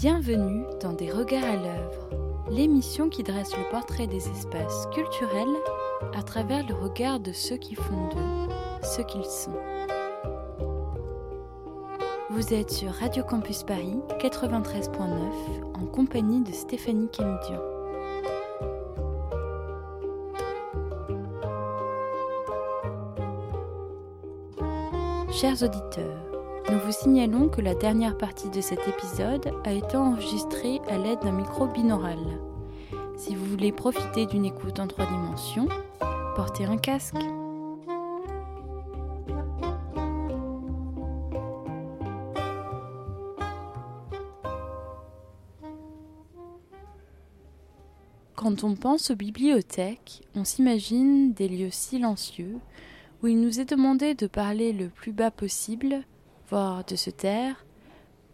Bienvenue dans Des Regards à l'œuvre, l'émission qui dresse le portrait des espaces culturels à travers le regard de ceux qui font d'eux ce qu'ils sont. Vous êtes sur Radio Campus Paris 93.9 en compagnie de Stéphanie Camidian. Chers auditeurs, nous vous signalons que la dernière partie de cet épisode a été enregistrée à l'aide d'un micro binaural. Si vous voulez profiter d'une écoute en trois dimensions, portez un casque. Quand on pense aux bibliothèques, on s'imagine des lieux silencieux où il nous est demandé de parler le plus bas possible de se taire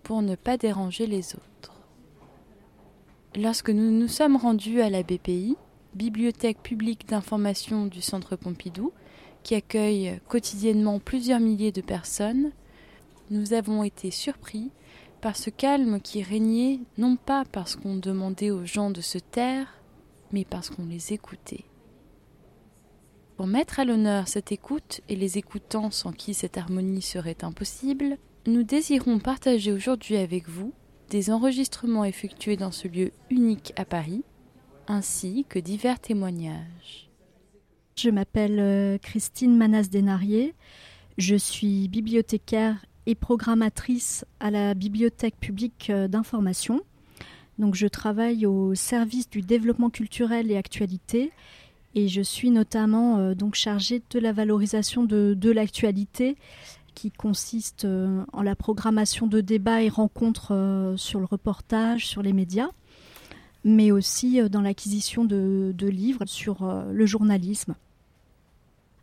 pour ne pas déranger les autres. Lorsque nous nous sommes rendus à la BPI, Bibliothèque publique d'information du Centre Pompidou, qui accueille quotidiennement plusieurs milliers de personnes, nous avons été surpris par ce calme qui régnait non pas parce qu'on demandait aux gens de se taire, mais parce qu'on les écoutait. Pour mettre à l'honneur cette écoute et les écoutants sans qui cette harmonie serait impossible, nous désirons partager aujourd'hui avec vous des enregistrements effectués dans ce lieu unique à Paris, ainsi que divers témoignages. Je m'appelle euh, Christine Manas-Denarier, je suis bibliothécaire et programmatrice à la Bibliothèque publique euh, d'information. Donc je travaille au service du développement culturel et actualité et je suis notamment euh, donc chargée de la valorisation de, l'actualité qui consiste euh, en la programmation de débats et rencontres euh, sur le reportage, sur les médias, mais aussi dans l'acquisition de, livres sur le journalisme.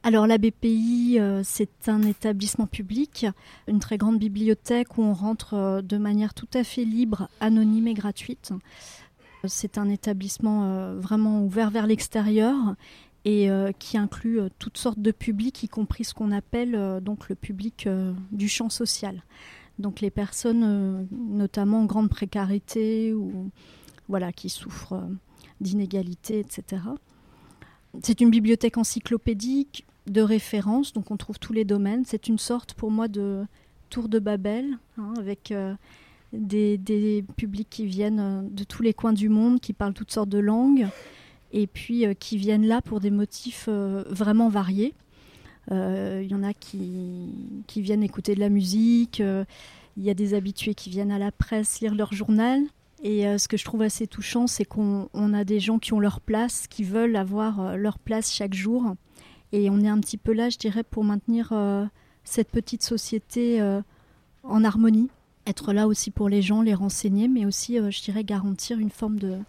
Alors la BPI, c'est un établissement public, une très grande bibliothèque où on rentre de manière tout à fait libre, anonyme et gratuite. C'est un établissement euh, vraiment ouvert vers l'extérieur et euh, qui inclut euh, toutes sortes de publics, y compris ce qu'on appelle donc le public du champ social. Donc les personnes, notamment en grande précarité ou voilà, qui souffrent d'inégalités, etc. C'est une bibliothèque encyclopédique de référence, donc on trouve tous les domaines. C'est une sorte pour moi de tour de Babel, hein, avec des, publics qui viennent euh, de tous les coins du monde, qui parlent toutes sortes de langues, et puis euh, qui viennent là pour des motifs euh, vraiment variés. Il y en a qui, qui, viennent écouter de la musique, il y a des habitués qui viennent à la presse lire leur journal. Et ce que je trouve assez touchant, c'est qu'on a des gens qui ont leur place, qui veulent avoir leur place chaque jour. Et on est un petit peu là, je dirais, pour maintenir cette petite société en harmonie être là aussi pour les gens, les renseigner, mais aussi, euh, je dirais, garantir une forme de,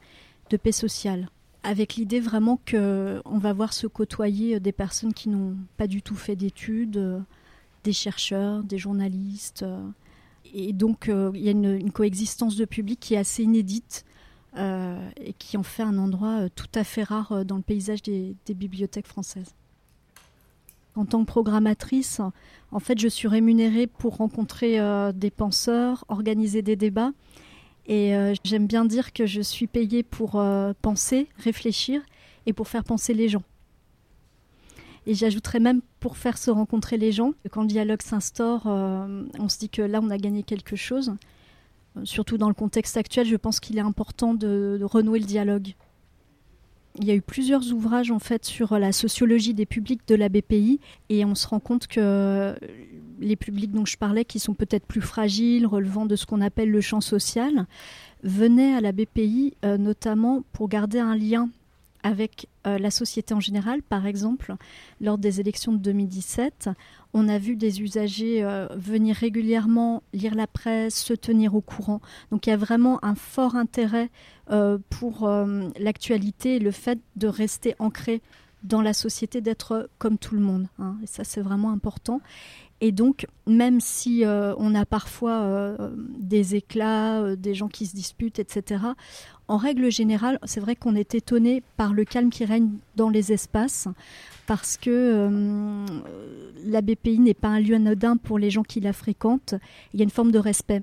paix sociale. Avec l'idée vraiment qu'on va voir se côtoyer euh, des personnes qui n'ont pas du tout fait d'études, euh, des chercheurs, des journalistes. et donc, il y a une, coexistence de public qui est assez inédite et qui en fait un endroit tout à fait rare dans le paysage des bibliothèques françaises. En tant que programmatrice, en fait, je suis rémunérée pour rencontrer euh, des penseurs, organiser des débats. Et euh, j'aime bien dire que je suis payée pour euh, penser, réfléchir et pour faire penser les gens. Et j'ajouterais même pour faire se rencontrer les gens. Quand le dialogue s'instaure, on se dit que là, on a gagné quelque chose. Surtout dans le contexte actuel, je pense qu'il est important de renouer le dialogue il y a eu plusieurs ouvrages en fait sur la sociologie des publics de la BPI et on se rend compte que les publics dont je parlais, qui sont peut-être plus fragiles, relevant de ce qu'on appelle le champ social, venaient à la BPI euh, notamment pour garder un lien avec euh, la société en général. Par exemple, lors des élections de 2017, on a vu des usagers euh, venir régulièrement lire la presse, se tenir au courant. Donc il y a vraiment un fort intérêt euh, pour l'actualité et le fait de rester ancré dans la société, d'être comme tout le monde. Hein. Et ça, c'est vraiment important. Et donc, même si euh, on a parfois euh, des éclats, euh, des gens qui se disputent, etc., en règle générale, c'est vrai qu'on est étonné par le calme qui règne dans les espaces, parce que la BPI n'est pas un lieu anodin pour les gens qui la fréquentent. Il y a une forme de respect.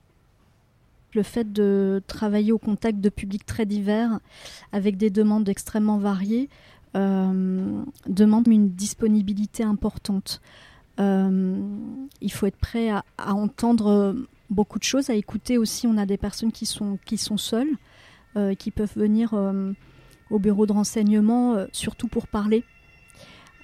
Le fait de travailler au contact de publics très divers, avec des demandes extrêmement variées, demande une disponibilité importante. Euh, il faut être prêt à, entendre beaucoup de choses, à écouter aussi. On a des personnes qui sont, qui sont seules, euh, qui peuvent venir au bureau de renseignement, surtout pour parler.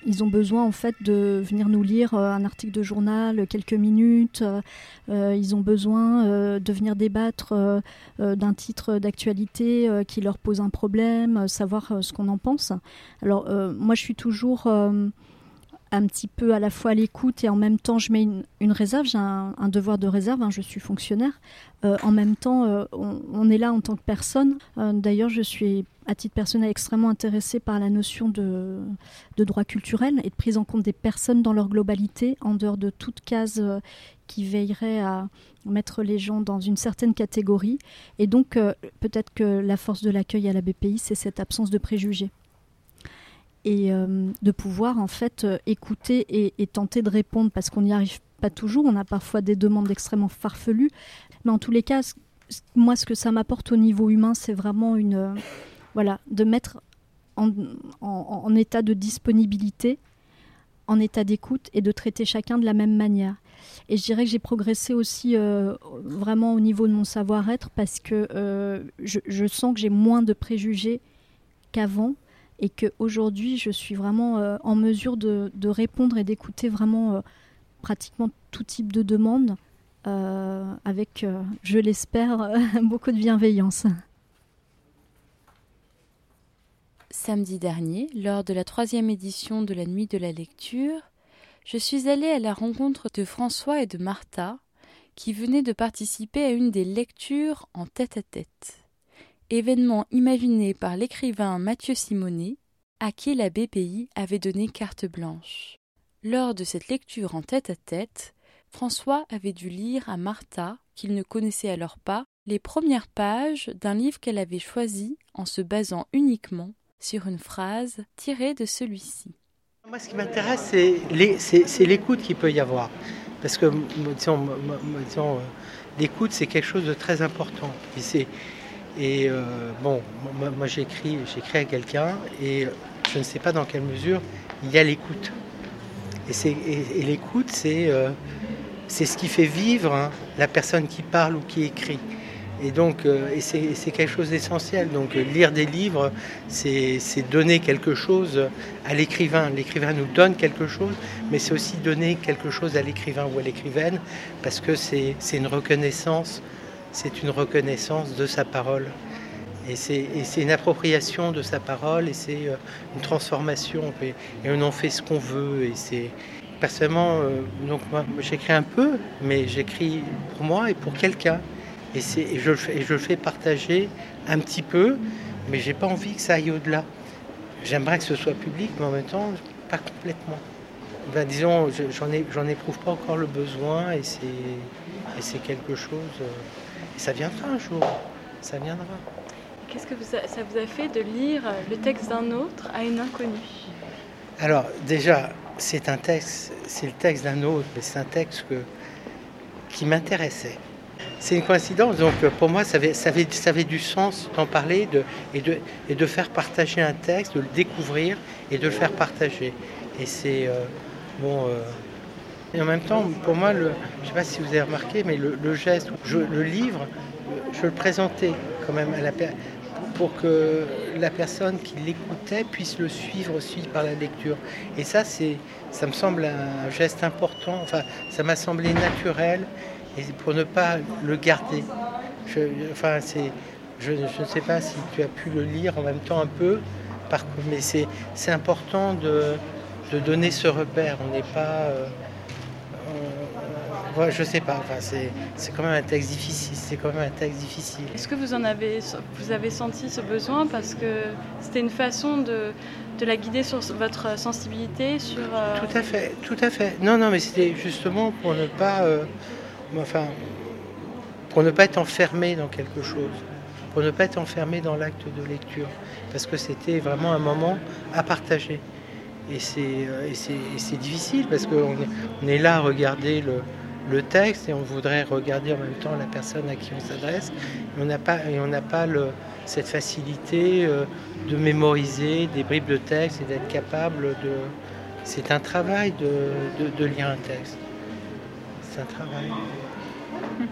Ils ont besoin en fait de venir nous lire euh, un article de journal quelques minutes. Euh, euh, ils ont besoin de venir débattre d'un titre d'actualité qui leur pose un problème, savoir ce qu'on en pense. Alors moi je suis toujours un petit peu à la fois à l'écoute et en même temps je mets une, réserve, j'ai un, devoir de réserve, hein, je suis fonctionnaire. en même temps, on, est là en tant que personne. D'ailleurs, je suis à titre personnel, extrêmement intéressée par la notion de, droit culturel et de prise en compte des personnes dans leur globalité, en dehors de toute case euh, qui veillerait à mettre les gens dans une certaine catégorie. Et donc, euh, peut-être que la force de l'accueil à la BPI, c'est cette absence de préjugés. Et euh, de pouvoir, en fait, écouter et, tenter de répondre, parce qu'on n'y arrive pas toujours. On a parfois des demandes extrêmement farfelues. Mais en tous les cas, moi, ce que ça m'apporte au niveau humain, c'est vraiment une voilà, de mettre en, état de disponibilité, en état d'écoute et de traiter chacun de la même manière. Et je dirais que j'ai progressé aussi euh, vraiment au niveau de mon savoir-être parce que euh, je, sens que j'ai moins de préjugés qu'avant et qu'aujourd'hui je suis vraiment euh, en mesure de, répondre et d'écouter vraiment pratiquement tout type de demande avec, je l'espère, beaucoup de bienveillance. Samedi dernier, lors de la troisième édition de la Nuit de la lecture, je suis allée à la rencontre de François et de Martha, qui venaient de participer à une des lectures en tête-à-tête. Événement imaginé par l'écrivain Mathieu Simonet, à qui la BPI avait donné carte blanche. Lors de cette lecture en tête-à-tête, François avait dû lire à Martha, qu'il ne connaissait alors pas, les premières pages d'un livre qu'elle avait choisi en se basant uniquement sur une phrase tirée de celui-ci. Moi, ce qui m'intéresse, c'est l'écoute qu'il peut y avoir. Parce que, euh, l'écoute, c'est quelque chose de très important. Et, et euh, bon, moi, j'écris, j'écris à quelqu'un et je ne sais pas dans quelle mesure il y a l'écoute. Et, l'écoute, c'est euh, c'est ce qui fait vivre hein, la personne qui parle ou qui écrit. Et donc, euh, c'est quelque chose d'essentiel. Donc, lire des livres, c'est donner quelque chose à l'écrivain. L'écrivain nous donne quelque chose, mais c'est aussi donner quelque chose à l'écrivain ou à l'écrivaine, parce que c'est une reconnaissance, c'est une reconnaissance de sa parole. Et c'est une appropriation de sa parole, et c'est euh, une transformation. Et, on en fait ce qu'on veut. Et personnellement, donc moi, j'écris un peu, mais j'écris pour moi et pour quelqu'un. Et, je, je, le fais partager un petit peu, mais j'ai pas envie que ça aille au-delà. J'aimerais que ce soit public, mais en même temps, pas complètement. Ben, disons, j'en éprouve pas encore le besoin et c'est quelque chose. Euh, et ça viendra un jour. Ça viendra. Qu'est-ce que ça vous a fait de lire le texte d'un autre à une inconnue? Alors, déjà, c'est un texte, c'est le texte d'un autre, mais c'est un texte que, qui m'intéressait c'est une coïncidence. Donc euh, pour moi, ça avait, ça avait, ça avait du sens d'en parler de, et, de, et de faire partager un texte, de le découvrir et de le faire partager. Et c'est euh, bon. Euh, et en même temps, pour moi, je ne sais pas si vous avez remarqué, mais le, geste, le livre, je le présentais quand même à la pour que la personne qui l'écoutait puisse le suivre aussi par la lecture. Et ça, ça me semble un geste important. Enfin, ça m'a semblé naturel et pour ne pas le garder. Je, enfin, je, ne sais pas si tu as pu le lire en même temps un peu, mais c'est, important de, de, donner ce repère. On n'est pas. Euh, je sais pas. Enfin, c'est, quand même un texte difficile. C'est quand même un texte difficile. Est-ce que vous en avez, vous avez senti ce besoin parce que c'était une façon de, de la guider sur votre sensibilité, sur. Euh, tout à fait, tout à fait. Non, non, mais c'était justement pour ne pas. Euh, enfin, pour ne pas être enfermé dans quelque chose, pour ne pas être enfermé dans l'acte de lecture, parce que c'était vraiment un moment à partager. Et c'est euh, difficile parce qu'on est, on est là à regarder le texte et on voudrait regarder en même temps la personne à qui on s'adresse. Et on n'a pas, et on n'a pas le, cette facilité euh, de mémoriser des bribes de texte et d'être capable de. C'est un travail de, de, lire un texte. C'est un travail.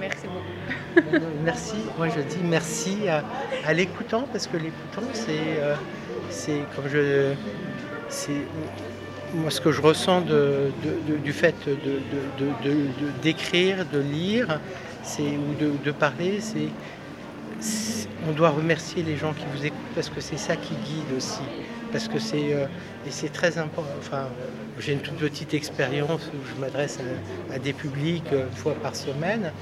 Merci beaucoup. merci. Moi, je dis merci à, l'écoutant parce que l'écoutant, c'est, euh, c'est comme je, c'est moi, ce que je ressens du fait d'écrire, de, lire, ou de, parler, c'est on doit remercier les gens qui vous écoutent parce que c'est ça qui guide aussi. Parce que c'est euh, très important. Enfin, j'ai une toute petite expérience où je m'adresse à, des publics euh, une fois par semaine,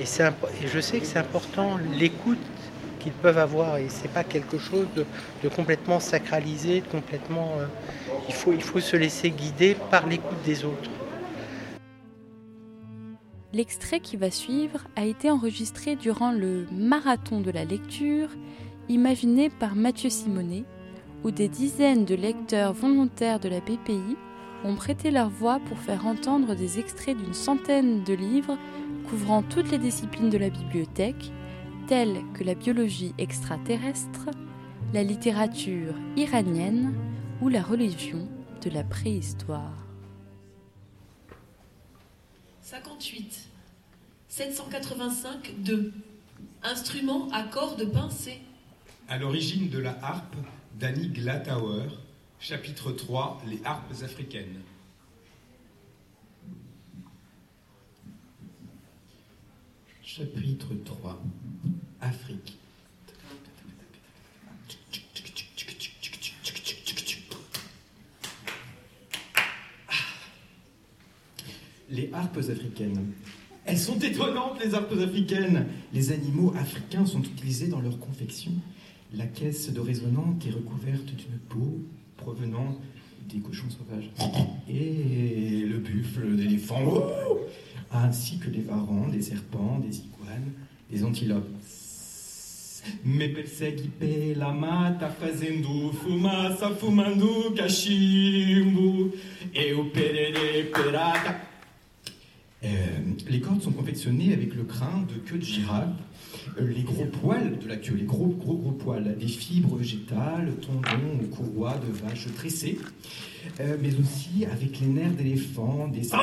et je sais que c'est important l'écoute qu'ils peuvent avoir et c'est pas quelque chose de, complètement sacralisé, complètement. Euh, il, faut, il faut se laisser guider par l'écoute des autres. L'extrait qui va suivre a été enregistré durant le marathon de la lecture imaginé par Mathieu Simonet, où des dizaines de lecteurs volontaires de la BPI ont prêté leur voix pour faire entendre des extraits d'une centaine de livres couvrant toutes les disciplines de la bibliothèque telles que la biologie extraterrestre, la littérature iranienne ou la religion de la préhistoire. 58. 785 2. Instrument à cordes pincées. À l'origine de la harpe, Danny Glatauer, chapitre 3, les harpes africaines. Chapitre 3 Afrique. Les harpes africaines. Elles sont étonnantes, les harpes africaines. Les animaux africains sont utilisés dans leur confection. La caisse de résonante est recouverte d'une peau provenant des cochons sauvages. Et le buffle d'éléphant, ainsi que les varans, des serpents, des iguanes, des antilopes. Me fazendo fumando cachimbo. Perata. Les cordes sont confectionnées avec le crin de queue de girafe, euh, les gros poils de la queue, les gros gros gros poils, des fibres végétales, tendons ou courroies de vaches tressées, euh, mais aussi avec les nerfs d'éléphant, des singes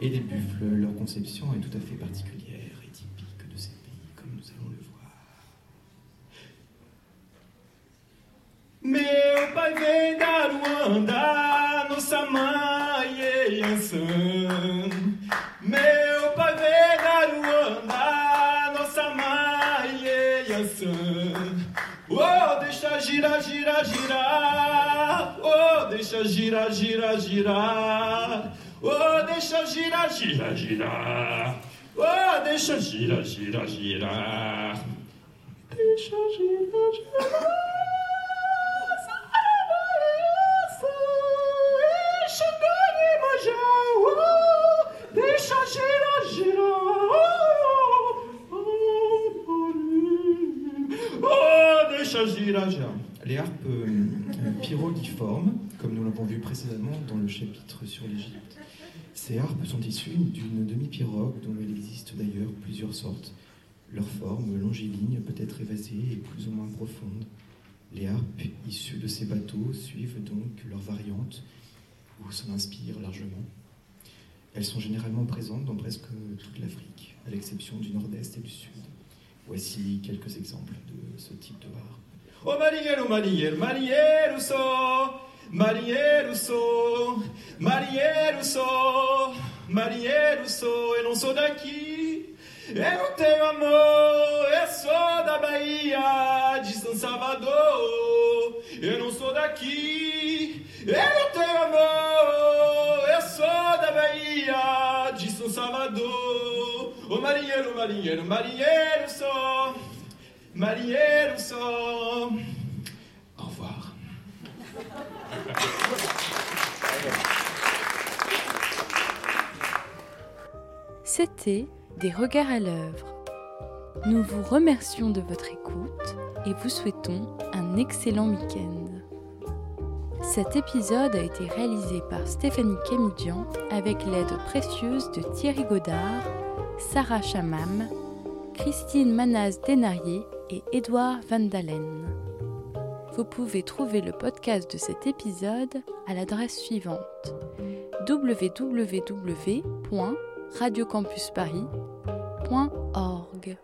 et des buffles. Leur conception est tout à fait particulière. Meu pai vem da Ruanda, nossa mãe é. Meu pai vem da Ruanda, nossa mãe é. Oh, deixa girar, girar, girar. Oh, deixa girar, girar, girar. Oh, deixa girar, girar, girar. Oh, deixa girar, girar, girar. Deixa girar, girar. Les harpes euh, pyroliformes, comme nous l'avons vu précédemment dans le chapitre sur l'Égypte. Ces harpes sont issues d'une demi-pirogue dont il existe d'ailleurs plusieurs sortes. Leur forme longiligne peut être évasée et plus ou moins profonde. Les harpes issues de ces bateaux suivent donc leur variante ou s'en inspirent largement. Elles sont généralement présentes dans presque toute l'Afrique, à l'exception du nord-est et du sud. Voici quelques exemples de ce type de harpe. Ô marinheiro, marinheiro, marinheiro sou, marinheiro sou, marinheiro sou, marinheiro sou, eu não sou daqui, eu não tenho amor, eu sou da Bahia, de São Salvador, eu não sou daqui, eu não tenho amor, eu sou da Bahia, de São Salvador, ô marinheiro, marinheiro, marinheiro sou. Marinheiro sou. Au revoir. C'était Des regards à l'œuvre. Nous vous remercions de votre écoute et vous souhaitons un excellent week-end. Cet épisode a été réalisé par Stéphanie Camidian avec l'aide précieuse de Thierry Godard, Sarah Chamam, Christine Manaz Denarier et Édouard Van Dalen. Vous pouvez trouver le podcast de cet épisode à l'adresse suivante www.radiocampusparis.org.